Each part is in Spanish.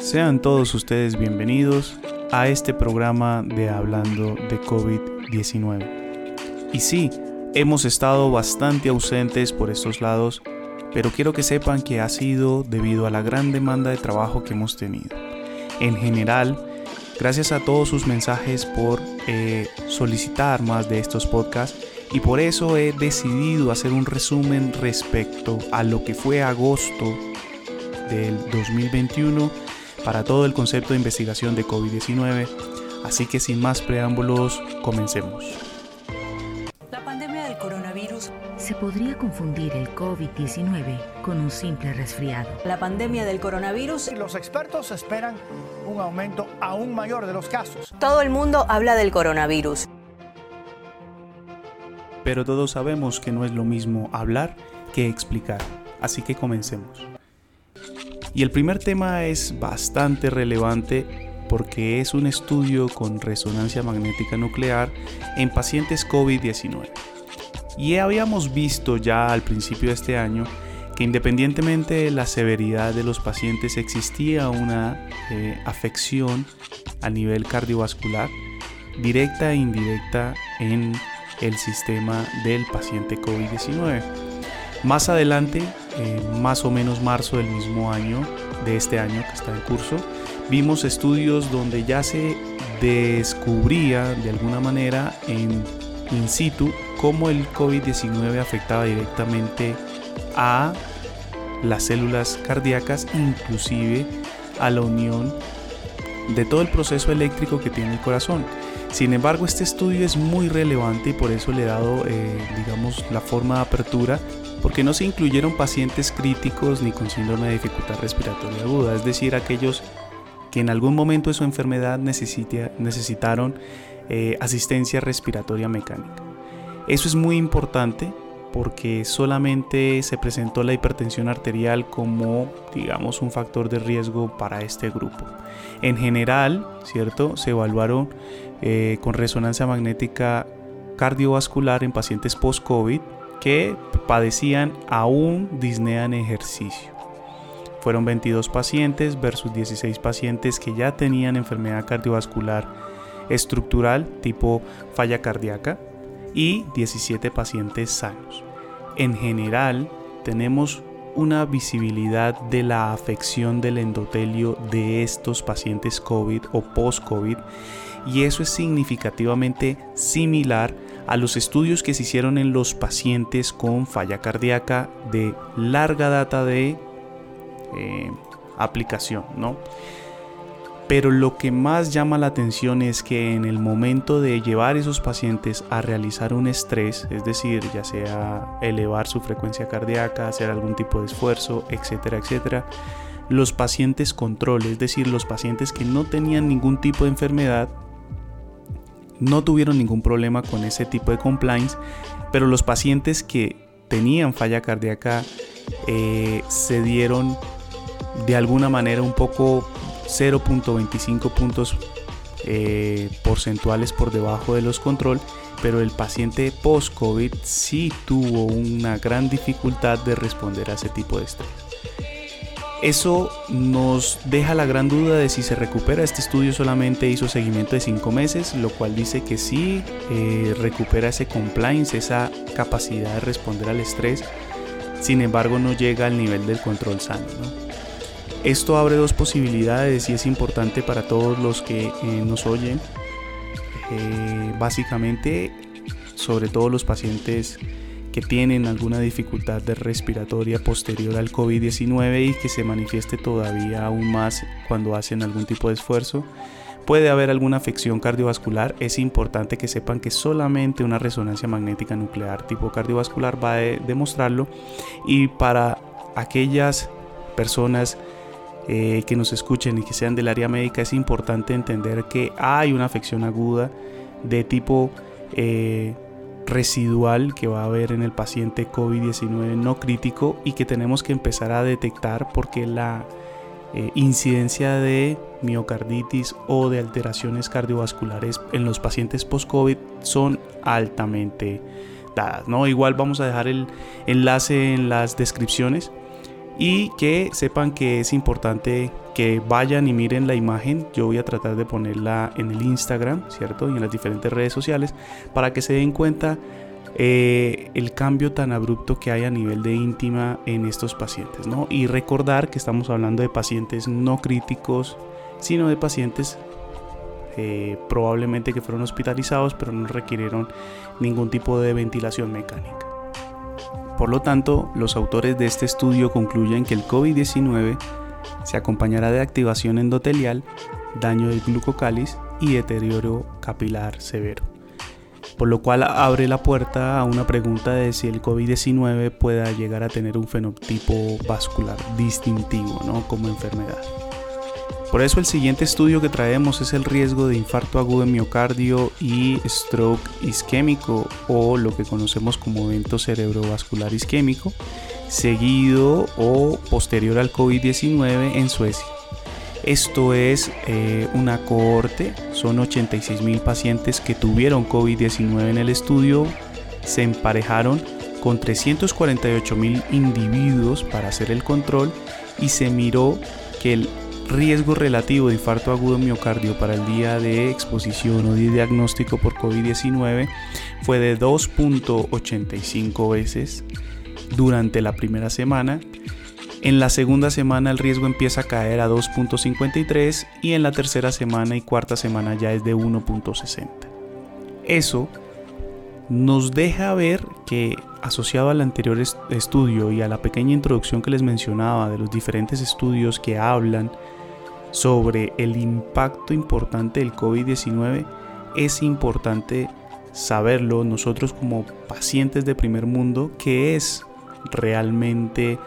Sean todos ustedes bienvenidos a este programa de Hablando de COVID-19. Y sí, hemos estado bastante ausentes por estos lados, pero quiero que sepan que ha sido debido a la gran demanda de trabajo que hemos tenido. En general, gracias a todos sus mensajes por eh, solicitar más de estos podcasts y por eso he decidido hacer un resumen respecto a lo que fue agosto del 2021 para todo el concepto de investigación de COVID-19. Así que sin más preámbulos, comencemos. La pandemia del coronavirus. Se podría confundir el COVID-19 con un simple resfriado. La pandemia del coronavirus. Los expertos esperan un aumento aún mayor de los casos. Todo el mundo habla del coronavirus. Pero todos sabemos que no es lo mismo hablar que explicar. Así que comencemos. Y el primer tema es bastante relevante porque es un estudio con resonancia magnética nuclear en pacientes COVID-19. Y habíamos visto ya al principio de este año que independientemente de la severidad de los pacientes existía una eh, afección a nivel cardiovascular directa e indirecta en el sistema del paciente COVID-19. Más adelante, más o menos marzo del mismo año, de este año que está en curso, vimos estudios donde ya se descubría de alguna manera en in situ cómo el COVID-19 afectaba directamente a las células cardíacas, inclusive a la unión de todo el proceso eléctrico que tiene el corazón. Sin embargo, este estudio es muy relevante y por eso le he dado, eh, digamos, la forma de apertura, porque no se incluyeron pacientes críticos ni con síndrome de dificultad respiratoria aguda, es decir, aquellos que en algún momento de su enfermedad necesitaron eh, asistencia respiratoria mecánica. Eso es muy importante porque solamente se presentó la hipertensión arterial como, digamos, un factor de riesgo para este grupo. En general, ¿cierto? Se evaluaron eh, con resonancia magnética cardiovascular en pacientes post-COVID que padecían aún disnea en ejercicio. Fueron 22 pacientes versus 16 pacientes que ya tenían enfermedad cardiovascular estructural tipo falla cardíaca y 17 pacientes sanos. En general, tenemos una visibilidad de la afección del endotelio de estos pacientes COVID o post-COVID y eso es significativamente similar a los estudios que se hicieron en los pacientes con falla cardíaca de larga data de eh, aplicación, ¿no? Pero lo que más llama la atención es que en el momento de llevar esos pacientes a realizar un estrés, es decir, ya sea elevar su frecuencia cardíaca, hacer algún tipo de esfuerzo, etcétera, etcétera, los pacientes control, es decir, los pacientes que no tenían ningún tipo de enfermedad, no tuvieron ningún problema con ese tipo de compliance, pero los pacientes que tenían falla cardíaca eh, se dieron de alguna manera un poco 0.25 puntos eh, porcentuales por debajo de los control, pero el paciente post-COVID sí tuvo una gran dificultad de responder a ese tipo de estrés. Eso nos deja la gran duda de si se recupera. Este estudio solamente hizo seguimiento de 5 meses, lo cual dice que sí eh, recupera ese compliance, esa capacidad de responder al estrés. Sin embargo, no llega al nivel del control sano. Esto abre dos posibilidades y es importante para todos los que eh, nos oyen. Eh, básicamente, sobre todo los pacientes que tienen alguna dificultad de respiratoria posterior al COVID-19 y que se manifieste todavía aún más cuando hacen algún tipo de esfuerzo. Puede haber alguna afección cardiovascular. Es importante que sepan que solamente una resonancia magnética nuclear tipo cardiovascular va a demostrarlo. Y para aquellas personas eh, que nos escuchen y que sean del área médica, es importante entender que hay una afección aguda de tipo eh, residual que va a haber en el paciente COVID-19 no crítico y que tenemos que empezar a detectar porque la eh, incidencia de miocarditis o de alteraciones cardiovasculares en los pacientes post-COVID son altamente dadas. ¿no? Igual vamos a dejar el enlace en las descripciones y que sepan que es importante que vayan y miren la imagen. Yo voy a tratar de ponerla en el Instagram, ¿cierto? Y en las diferentes redes sociales para que se den cuenta eh, el cambio tan abrupto que hay a nivel de íntima en estos pacientes, ¿no? Y recordar que estamos hablando de pacientes no críticos, sino de pacientes eh, probablemente que fueron hospitalizados, pero no requirieron ningún tipo de ventilación mecánica. Por lo tanto, los autores de este estudio concluyen que el COVID-19 se acompañará de activación endotelial, daño del glucocáliz y deterioro capilar severo. Por lo cual abre la puerta a una pregunta de si el COVID-19 pueda llegar a tener un fenotipo vascular distintivo ¿no? como enfermedad. Por eso el siguiente estudio que traemos es el riesgo de infarto agudo de miocardio y stroke isquémico o lo que conocemos como evento cerebrovascular isquémico, seguido o posterior al COVID-19 en Suecia. Esto es eh, una cohorte, son 86 mil pacientes que tuvieron COVID-19 en el estudio, se emparejaron con 348 mil individuos para hacer el control y se miró que el riesgo relativo de infarto agudo miocardio para el día de exposición o de diagnóstico por COVID-19 fue de 2.85 veces durante la primera semana. En la segunda semana el riesgo empieza a caer a 2.53 y en la tercera semana y cuarta semana ya es de 1.60. Eso nos deja ver que asociado al anterior estudio y a la pequeña introducción que les mencionaba de los diferentes estudios que hablan sobre el impacto importante del COVID-19, es importante saberlo nosotros como pacientes de primer mundo, que es realmente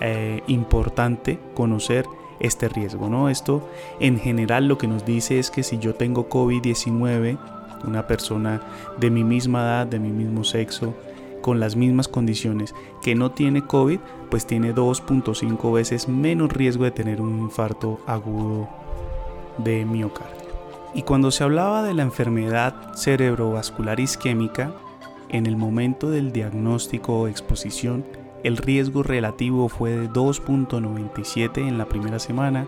eh, importante conocer este riesgo, ¿no? Esto en general lo que nos dice es que si yo tengo COVID-19, una persona de mi misma edad, de mi mismo sexo, con las mismas condiciones que no tiene COVID, pues tiene 2.5 veces menos riesgo de tener un infarto agudo de miocardio. Y cuando se hablaba de la enfermedad cerebrovascular isquémica, en el momento del diagnóstico o exposición, el riesgo relativo fue de 2.97 en la primera semana,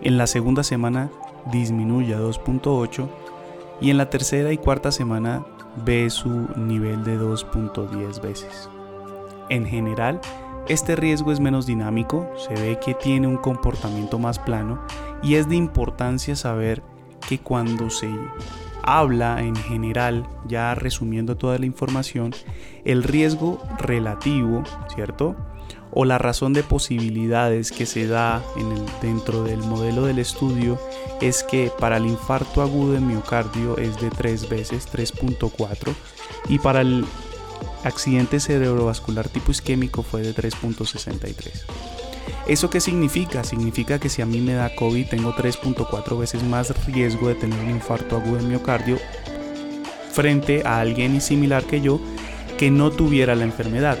en la segunda semana disminuye a 2.8 y en la tercera y cuarta semana ve su nivel de 2.10 veces. En general, este riesgo es menos dinámico, se ve que tiene un comportamiento más plano y es de importancia saber que cuando se habla en general, ya resumiendo toda la información, el riesgo relativo, ¿cierto? O la razón de posibilidades que se da en el, dentro del modelo del estudio es que para el infarto agudo de miocardio es de 3 veces, 3.4, y para el accidente cerebrovascular tipo isquémico fue de 3.63. ¿Eso qué significa? Significa que si a mí me da COVID tengo 3.4 veces más riesgo de tener un infarto agudo de miocardio frente a alguien similar que yo que no tuviera la enfermedad.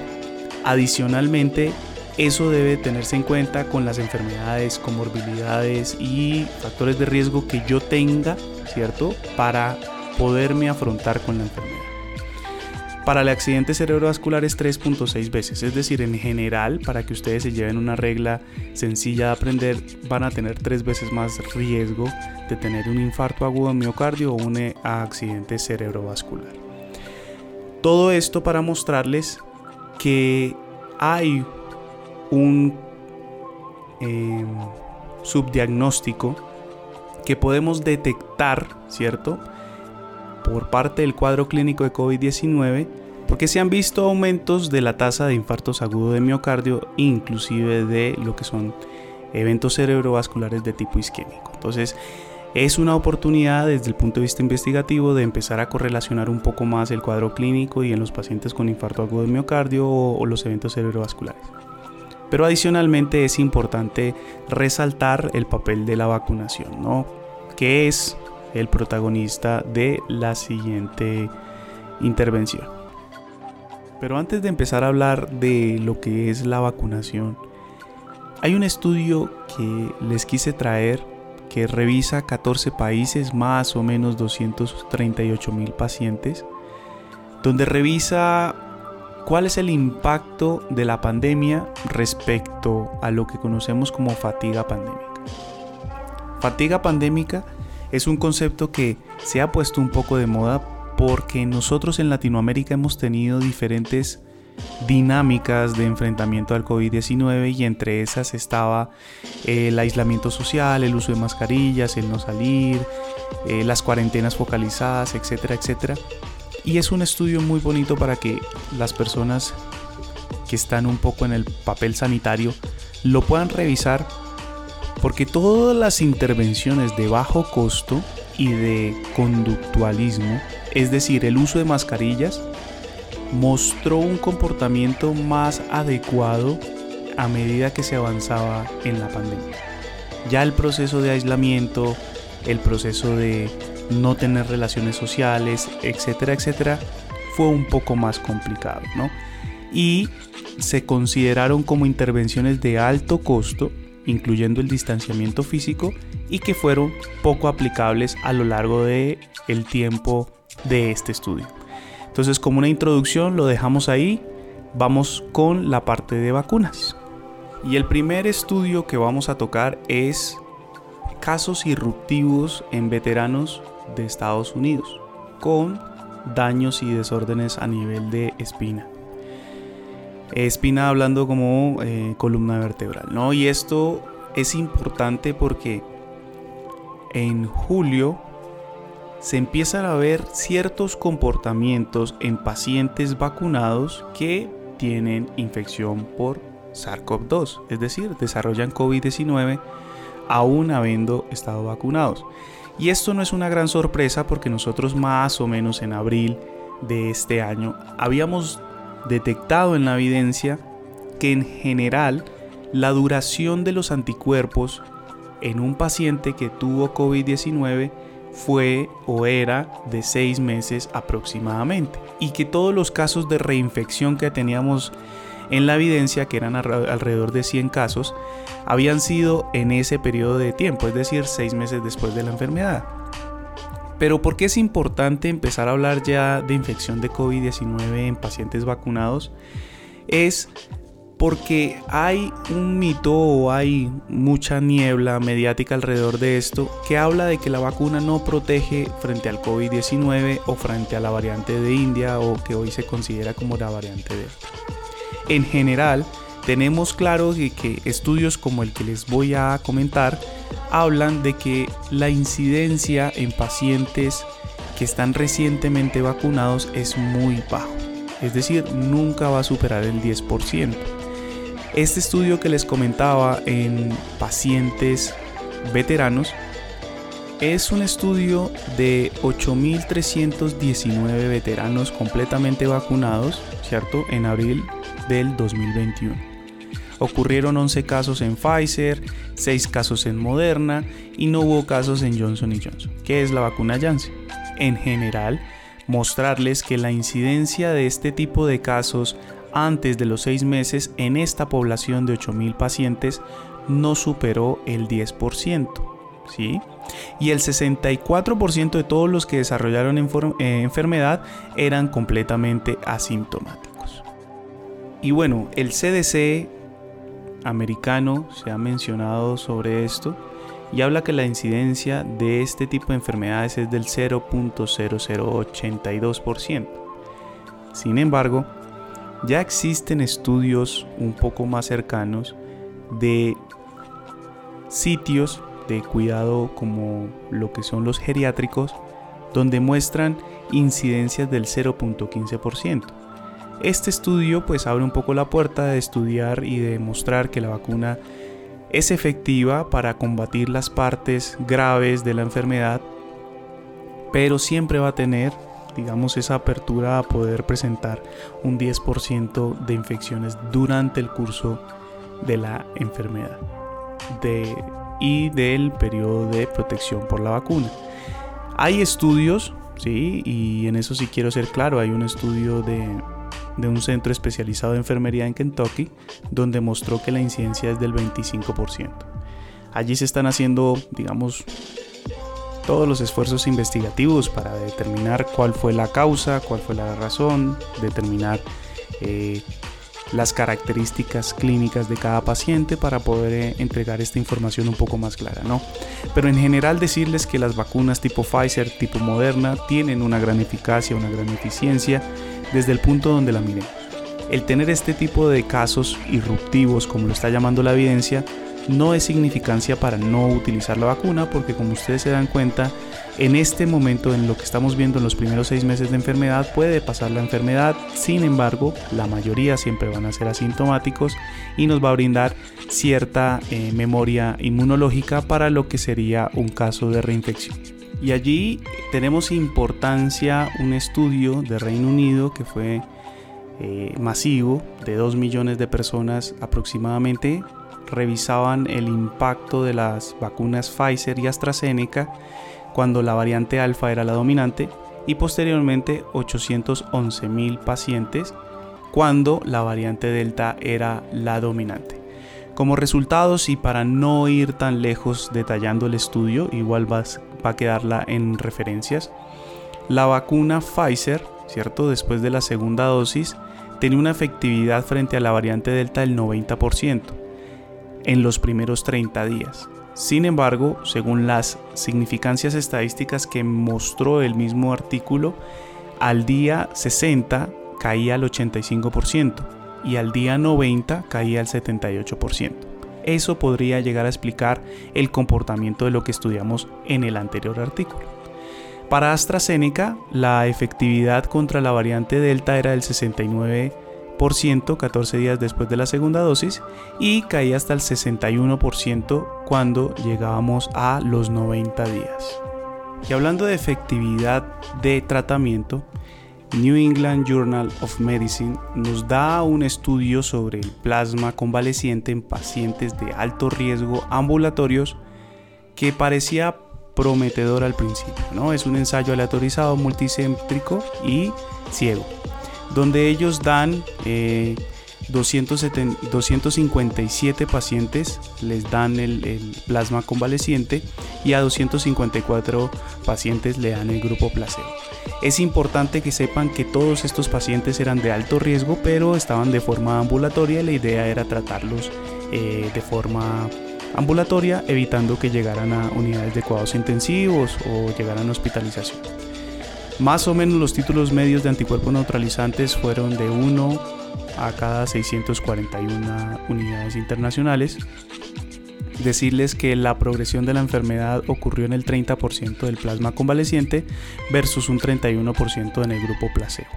Adicionalmente, eso debe tenerse en cuenta con las enfermedades, comorbilidades y factores de riesgo que yo tenga, ¿cierto? Para poderme afrontar con la enfermedad. Para el accidente cerebrovascular es 3.6 veces, es decir, en general, para que ustedes se lleven una regla sencilla de aprender, van a tener tres veces más riesgo de tener un infarto agudo de miocardio o un accidente cerebrovascular. Todo esto para mostrarles que hay un em, subdiagnóstico que podemos detectar, ¿cierto? Por parte del cuadro clínico de COVID-19, porque se han visto aumentos de la tasa de infartos agudos de miocardio, inclusive de lo que son eventos cerebrovasculares de tipo isquémico. Entonces, es una oportunidad desde el punto de vista investigativo de empezar a correlacionar un poco más el cuadro clínico y en los pacientes con infarto agudo de miocardio o, los eventos cerebrovasculares. Pero adicionalmente es importante resaltar el papel de la vacunación, ¿no? Que es el protagonista de la siguiente intervención. Pero antes de empezar a hablar de lo que es la vacunación, hay un estudio que les quise traer que revisa 14 países, más o menos 238 mil pacientes, donde revisa ¿Cuál es el impacto de la pandemia respecto a lo que conocemos como fatiga pandémica? Fatiga pandémica es un concepto que se ha puesto un poco de moda porque nosotros en Latinoamérica hemos tenido diferentes dinámicas de enfrentamiento al COVID-19 y entre esas estaba el aislamiento social, el uso de mascarillas, el no salir, eh, las cuarentenas focalizadas, etcétera, etcétera. Y es un estudio muy bonito para que las personas que están un poco en el papel sanitario lo puedan revisar porque todas las intervenciones de bajo costo y de conductualismo, es decir, el uso de mascarillas, mostró un comportamiento más adecuado a medida que se avanzaba en la pandemia. Ya el proceso de aislamiento, el proceso de no tener relaciones sociales, etcétera, etcétera, fue un poco más complicado, ¿no? Y se consideraron como intervenciones de alto costo, incluyendo el distanciamiento físico, y que fueron poco aplicables a lo largo de el tiempo de este estudio. Entonces, como una introducción, lo dejamos ahí. Vamos con la parte de vacunas. Y el primer estudio que vamos a tocar es casos irruptivos en veteranos de Estados Unidos con daños y desórdenes a nivel de espina. Espina hablando como eh, columna vertebral, ¿no? Y esto es importante porque en julio se empiezan a ver ciertos comportamientos en pacientes vacunados que tienen infección por SARS-CoV-2, es decir, desarrollan COVID-19 aún habiendo estado vacunados. Y esto no es una gran sorpresa porque nosotros más o menos en abril de este año habíamos detectado en la evidencia que en general la duración de los anticuerpos en un paciente que tuvo COVID-19 fue o era de seis meses aproximadamente y que todos los casos de reinfección que teníamos en la evidencia, que eran alrededor de 100 casos, habían sido en ese periodo de tiempo, es decir, seis meses después de la enfermedad. Pero ¿por qué es importante empezar a hablar ya de infección de COVID-19 en pacientes vacunados? Es porque hay un mito o hay mucha niebla mediática alrededor de esto que habla de que la vacuna no protege frente al COVID-19 o frente a la variante de India o que hoy se considera como la variante Delta. En general, tenemos claro que estudios como el que les voy a comentar hablan de que la incidencia en pacientes que están recientemente vacunados es muy bajo, es decir, nunca va a superar el 10%. Este estudio que les comentaba en pacientes veteranos es un estudio de 8.319 veteranos completamente vacunados, ¿cierto? En abril del 2021. Ocurrieron 11 casos en Pfizer, 6 casos en Moderna y no hubo casos en Johnson Johnson, que es la vacuna Janssen. En general, mostrarles que la incidencia de este tipo de casos antes de los 6 meses en esta población de 8.000 pacientes no superó el 10%. ¿sí? Y el 64% de todos los que desarrollaron eh, enfermedad eran completamente asintomáticos. Y bueno, el CDC americano se ha mencionado sobre esto y habla que la incidencia de este tipo de enfermedades es del 0.0082%. Sin embargo, ya existen estudios un poco más cercanos de sitios de cuidado como lo que son los geriátricos, donde muestran incidencias del 0.15%. Este estudio pues abre un poco la puerta de estudiar y de demostrar que la vacuna es efectiva para combatir las partes graves de la enfermedad, pero siempre va a tener digamos, esa apertura a poder presentar un 10% de infecciones durante el curso de la enfermedad y del periodo de protección por la vacuna. Hay estudios, sí, y en eso sí quiero ser claro, hay un estudio de, de un centro especializado de enfermería en Kentucky donde mostró que la incidencia es del 25%. Allí se están haciendo, digamos, todos los esfuerzos investigativos para determinar cuál fue la causa, cuál fue la razón, determinar eh, las características clínicas de cada paciente para poder eh, entregar esta información un poco más clara, ¿no? Pero en general decirles que las vacunas tipo Pfizer, tipo Moderna, tienen una gran eficacia, una gran eficiencia desde el punto donde la miremos. El tener este tipo de casos irruptivos, como lo está llamando la evidencia, no es significancia para no utilizar la vacuna, porque como ustedes se dan cuenta, en este momento, en lo que estamos viendo en los primeros seis meses de enfermedad, puede pasar la enfermedad, sin embargo, la mayoría siempre van a ser asintomáticos y nos va a brindar cierta eh, memoria inmunológica para lo que sería un caso de reinfección. Y allí tenemos importancia un estudio de Reino Unido que fue eh, masivo de 2 millones de personas aproximadamente revisaban el impacto de las vacunas Pfizer y AstraZeneca cuando la variante alfa era la dominante y posteriormente 811 mil pacientes cuando la variante delta era la dominante. Como resultados y para no ir tan lejos detallando el estudio, igual va, va a quedarla en referencias, la vacuna Pfizer, ¿cierto? Después de la segunda dosis, tiene una efectividad frente a la variante Delta del 90% en los primeros 30 días. Sin embargo, según las significancias estadísticas que mostró el mismo artículo, al día 60 caía al 85% y al día 90 caía al 78%. Eso podría llegar a explicar el comportamiento de lo que estudiamos en el anterior artículo. Para AstraZeneca, la efectividad contra la variante Delta era del 69% 14 días después de la segunda dosis y caía hasta el 61% cuando llegábamos a los 90 días. Y hablando de efectividad de tratamiento, New England Journal of Medicine nos da un estudio sobre el plasma convaleciente en pacientes de alto riesgo ambulatorios que parecía prometedor al principio. ¿no? Es un ensayo aleatorizado multicéntrico y ciego donde ellos dan 257 eh, pacientes, les dan el, plasma convaleciente y a 254 pacientes le dan el grupo placebo. Es importante que sepan que todos estos pacientes eran de alto riesgo, pero estaban de forma ambulatoria y la idea era tratarlos eh, de forma ambulatoria, evitando que llegaran a unidades de cuidados intensivos o llegaran a hospitalización. Más o menos los títulos medios de anticuerpos neutralizantes fueron de 1 a cada 641 unidades internacionales. Decirles que la progresión de la enfermedad ocurrió en el 30% del plasma convaleciente versus un 31% en el grupo placebo.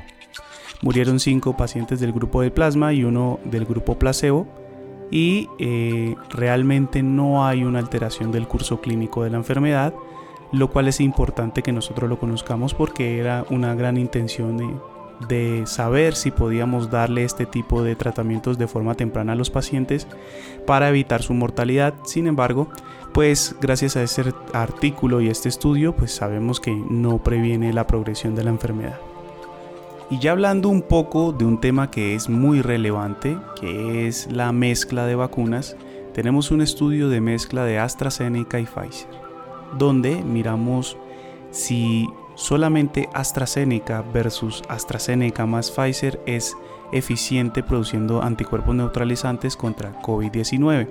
Murieron 5 pacientes del grupo de plasma y uno del grupo placebo y eh, realmente no hay una alteración del curso clínico de la enfermedad lo cual es importante que nosotros lo conozcamos porque era una gran intención de, saber si podíamos darle este tipo de tratamientos de forma temprana a los pacientes para evitar su mortalidad. Sin embargo, pues gracias a ese artículo y este estudio, pues sabemos que no previene la progresión de la enfermedad. Y ya hablando un poco de un tema que es muy relevante, que es la mezcla de vacunas, tenemos un estudio de mezcla de AstraZeneca y Pfizer donde miramos si solamente AstraZeneca versus AstraZeneca más Pfizer es eficiente produciendo anticuerpos neutralizantes contra COVID-19.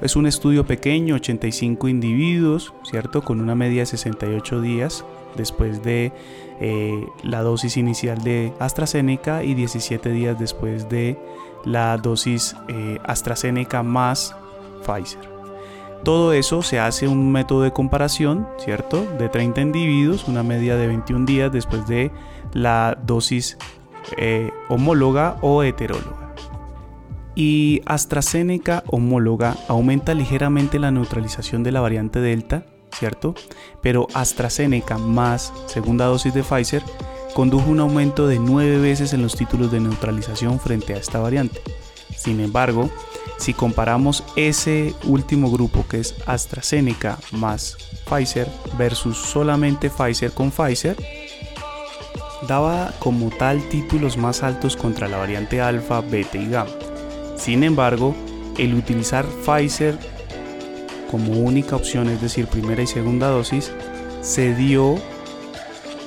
Es un estudio pequeño, 85 individuos, ¿cierto? Con una media de 68 días después de eh, la dosis inicial de AstraZeneca y 17 días después de la dosis eh, AstraZeneca más Pfizer. Todo eso se hace un método de comparación, ¿cierto? De 30 individuos, una media de 21 días después de la dosis eh, homóloga o heteróloga. Y AstraZeneca homóloga aumenta ligeramente la neutralización de la variante Delta, ¿cierto? Pero AstraZeneca más segunda dosis de Pfizer condujo un aumento de 9 veces en los títulos de neutralización frente a esta variante. Sin embargo, si comparamos ese último grupo que es AstraZeneca más Pfizer versus solamente Pfizer con Pfizer, daba como tal títulos más altos contra la variante alfa, beta y gamma. Sin embargo, el utilizar Pfizer como única opción, es decir, primera y segunda dosis, se dio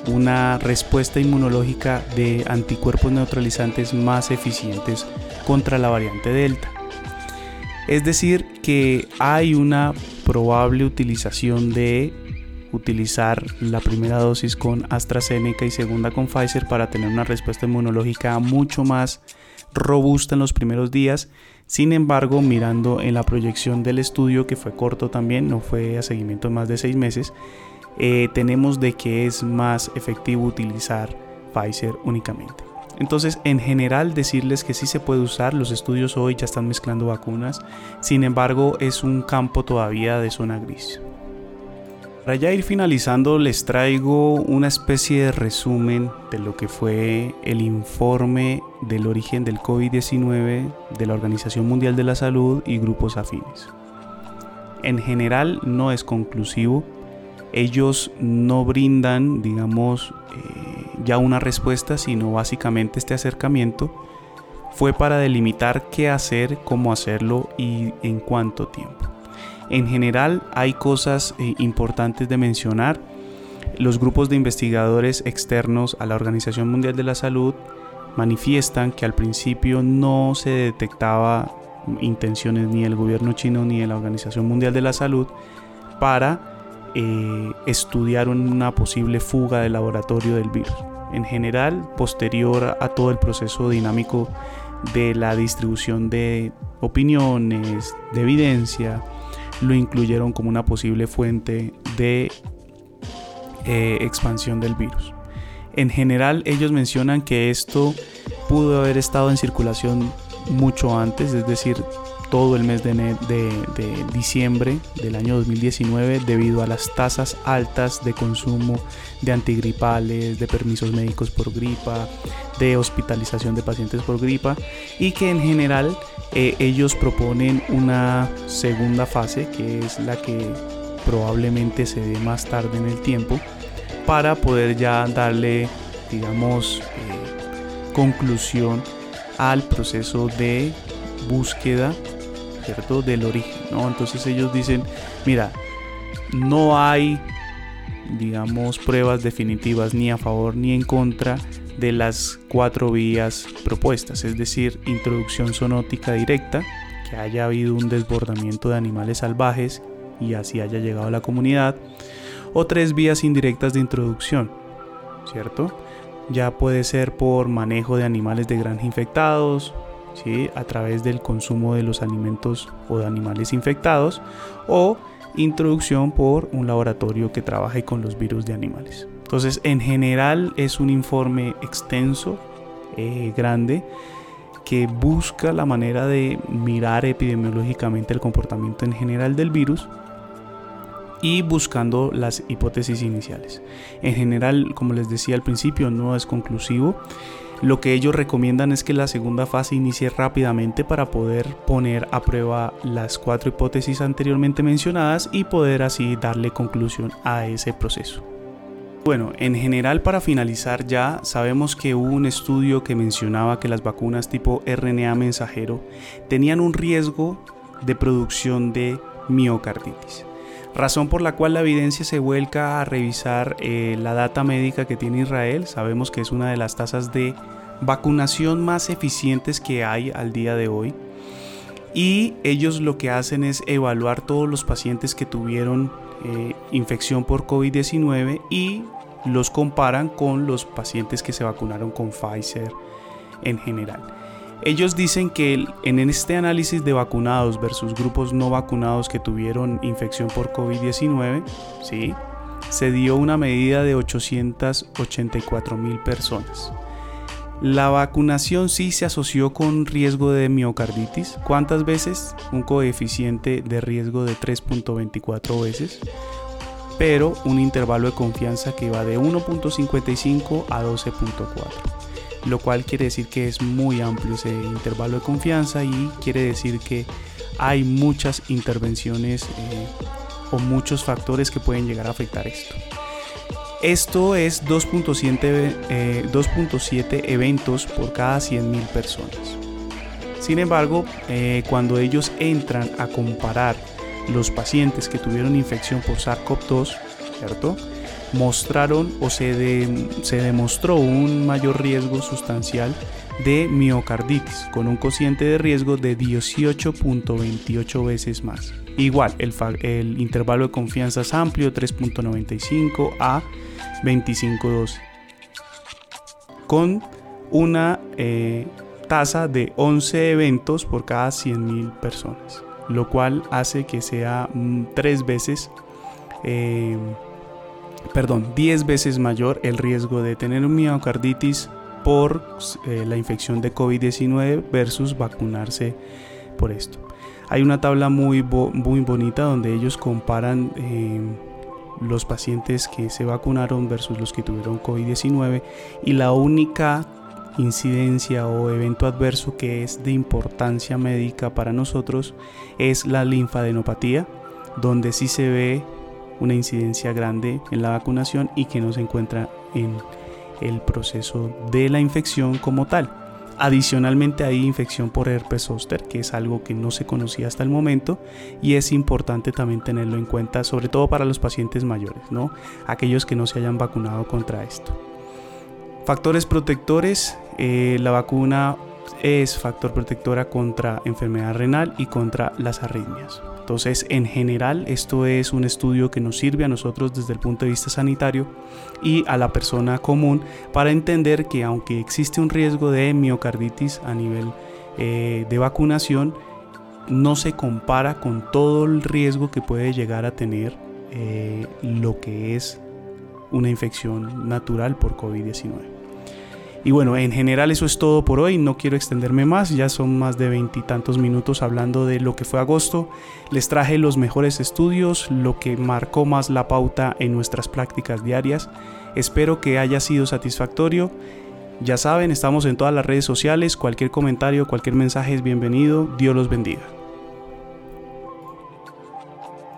una respuesta inmunológica de anticuerpos neutralizantes más eficientes contra la variante Delta. Es decir, que hay una probable utilización de utilizar la primera dosis con AstraZeneca y segunda con Pfizer para tener una respuesta inmunológica mucho más robusta en los primeros días. Sin embargo, mirando en la proyección del estudio, que fue corto también, no fue a seguimiento de más de seis meses, eh, tenemos de que es más efectivo utilizar Pfizer únicamente. Entonces, en general, decirles que sí se puede usar, los estudios hoy ya están mezclando vacunas, sin embargo, es un campo todavía de zona gris. Para ya ir finalizando, les traigo una especie de resumen de lo que fue el informe del origen del COVID-19 de la Organización Mundial de la Salud y grupos afines. En general no es conclusivo, ellos no brindan, digamos, eh, ya una respuesta, sino básicamente este acercamiento fue para delimitar qué hacer, cómo hacerlo y en cuánto tiempo. En general hay cosas eh, importantes de mencionar. Los grupos de investigadores externos a la Organización Mundial de la Salud manifiestan que al principio no se detectaba intenciones ni del gobierno chino ni de la Organización Mundial de la Salud para eh, estudiar una posible fuga del laboratorio del virus. En general, posterior a todo el proceso dinámico de la distribución de opiniones, de evidencia, lo incluyeron como una posible fuente de eh, expansión del virus. En general ellos mencionan que esto pudo haber estado en circulación mucho antes, es decir, todo el mes de, de, diciembre del año 2019 debido a las tasas altas de consumo de antigripales, de permisos médicos por gripa, de hospitalización de pacientes por gripa y que en general eh, ellos proponen una segunda fase que es la que probablemente se dé más tarde en el tiempo para poder ya darle digamos eh, conclusión al proceso de búsqueda ¿cierto? del origen ¿no? entonces ellos dicen mira no hay digamos pruebas definitivas ni a favor ni en contra de las cuatro vías propuestas, es decir, introducción sonótica directa, que haya habido un desbordamiento de animales salvajes y así haya llegado a la comunidad, o tres vías indirectas de introducción, ¿cierto? Ya puede ser por manejo de animales de granja infectados, ¿sí? a través del consumo de los alimentos o de animales infectados, o introducción por un laboratorio que trabaje con los virus de animales. Entonces, en general es un informe extenso, eh, grande, que busca la manera de mirar epidemiológicamente el comportamiento en general del virus y buscando las hipótesis iniciales. En general, como les decía al principio, no es conclusivo. Lo que ellos recomiendan es que la segunda fase inicie rápidamente para poder poner a prueba las cuatro hipótesis anteriormente mencionadas y poder así darle conclusión a ese proceso. Bueno, en general para finalizar ya sabemos que hubo un estudio que mencionaba que las vacunas tipo RNA mensajero tenían un riesgo de producción de miocarditis. Razón por la cual la evidencia se vuelca a revisar eh, la data médica que tiene Israel. Sabemos que es una de las tasas de vacunación más eficientes que hay al día de hoy. Y ellos lo que hacen es evaluar todos los pacientes que tuvieron eh, infección por COVID-19 y los comparan con los pacientes que se vacunaron con Pfizer en general. Ellos dicen que en este análisis de vacunados versus grupos no vacunados que tuvieron infección por COVID-19, ¿sí? se dio una medida de 884 mil personas. La vacunación sí se asoció con riesgo de miocarditis. ¿Cuántas veces? Un coeficiente de riesgo de 3.24 veces pero un intervalo de confianza que va de 1.55 a 12.4 lo cual quiere decir que es muy amplio ese intervalo de confianza y quiere decir que hay muchas intervenciones eh, o muchos factores que pueden llegar a afectar esto. Esto es 2.7 eh, eventos por cada 100.000 personas. Sin embargo, eh, cuando ellos entran a comparar los pacientes que tuvieron infección por SARS-CoV-2, ¿cierto? Mostraron o se, se demostró un mayor riesgo sustancial de miocarditis con un cociente de riesgo de 18.28 veces más. Igual, el, intervalo de confianza es amplio, 3.95 a 25.12, con una eh, tasa de 11 eventos por cada 100.000 personas, lo cual hace que sea 3 mm, veces, eh, perdón, 10 veces mayor el riesgo de tener un miocarditis por eh, la infección de COVID-19 versus vacunarse por esto. Hay una tabla muy, muy bonita donde ellos comparan los pacientes que se vacunaron versus los que tuvieron COVID-19 y la única incidencia o evento adverso que es de importancia médica para nosotros es la linfadenopatía, donde sí se ve una incidencia grande en la vacunación y que no se encuentra en el proceso de la infección como tal. Adicionalmente hay infección por herpes zóster, que es algo que no se conocía hasta el momento y es importante también tenerlo en cuenta, sobre todo para los pacientes mayores, ¿no? Aquellos que no se hayan vacunado contra esto. Factores protectores, eh, la vacuna es factor protectora contra enfermedad renal y contra las arritmias. Entonces, en general, esto es un estudio que nos sirve a nosotros desde el punto de vista sanitario y a la persona común para entender que aunque existe un riesgo de miocarditis a nivel eh, de vacunación, no se compara con todo el riesgo que puede llegar a tener eh, lo que es una infección natural por COVID-19. Y bueno, en general eso es todo por hoy, no quiero extenderme más, ya son más de veintitantos minutos hablando de lo que fue agosto. Les traje los mejores estudios, lo que marcó más la pauta en nuestras prácticas diarias. Espero que haya sido satisfactorio. Ya saben, estamos en todas las redes sociales, cualquier comentario, cualquier mensaje es bienvenido. Dios los bendiga.